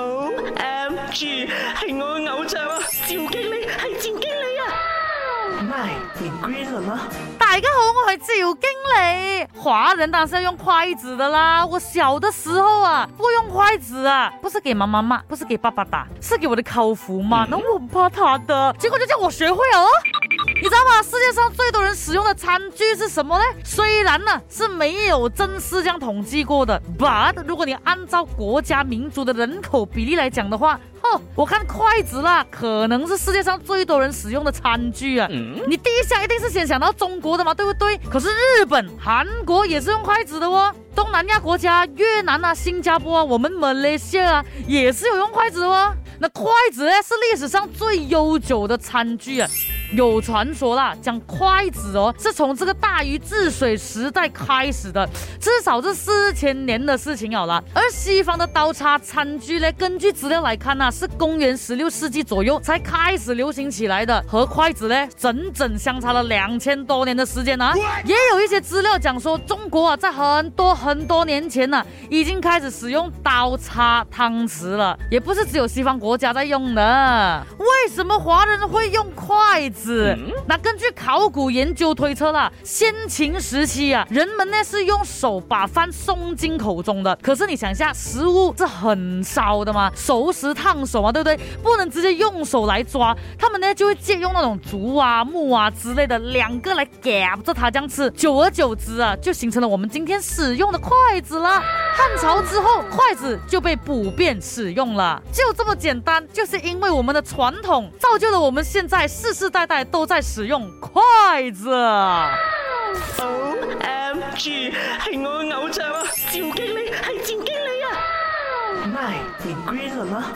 好，MG，系我嘅偶像啊，赵经理，系赵经理啊。My，green 了吗？大家好，我系赵经理。华人当然是要用筷子的啦。我小的时候啊，不用筷子啊，不是给妈妈骂，不是给爸爸打，是给我的口福嘛。那我很怕他的，结果就叫我学会哦。你知道吗？世界上最多人使用的餐具是什么呢？虽然呢是没有正式这样统计过的，but 如果你按照国家民族的人口比例来讲的话，哦，我看筷子啦，可能是世界上最多人使用的餐具啊。你第一下一定是先想到中国的嘛，对不对？可是日本、韩国也是用筷子的哦。东南亚国家，越南啊、新加坡啊、我们马来西亚啊，也是有用筷子的哦。那筷子呢，是历史上最悠久的餐具啊。有传说啦，讲筷子哦，是从这个大禹治水时代开始的，至少是四千年的事情好了。而西方的刀叉餐具呢，根据资料来看呢，是公元十六世纪左右才开始流行起来的，和筷子呢整整相差了两千多年的时间啊。也有一些资料讲说，中国啊在很多很多年前呢，已经开始使用刀叉汤匙了，也不是只有西方国家在用的。为什么华人会用筷子？是，那根据考古研究推测啦，先秦时期啊，人们呢是用手把饭送进口中的。可是你想一下，食物是很烧的嘛，熟食烫手嘛，对不对？不能直接用手来抓，他们呢就会借用那种竹啊、木啊之类的两个来夹着它这样吃。久而久之啊，就形成了我们今天使用的筷子了。汉朝之后，筷子就被普遍使用了。就这么简单，就是因为我们的传统，造就了我们现在世世代代都在使用筷子。O M G，系我偶像啊！赵经理，系赵经理啊！奈，你跪了吗？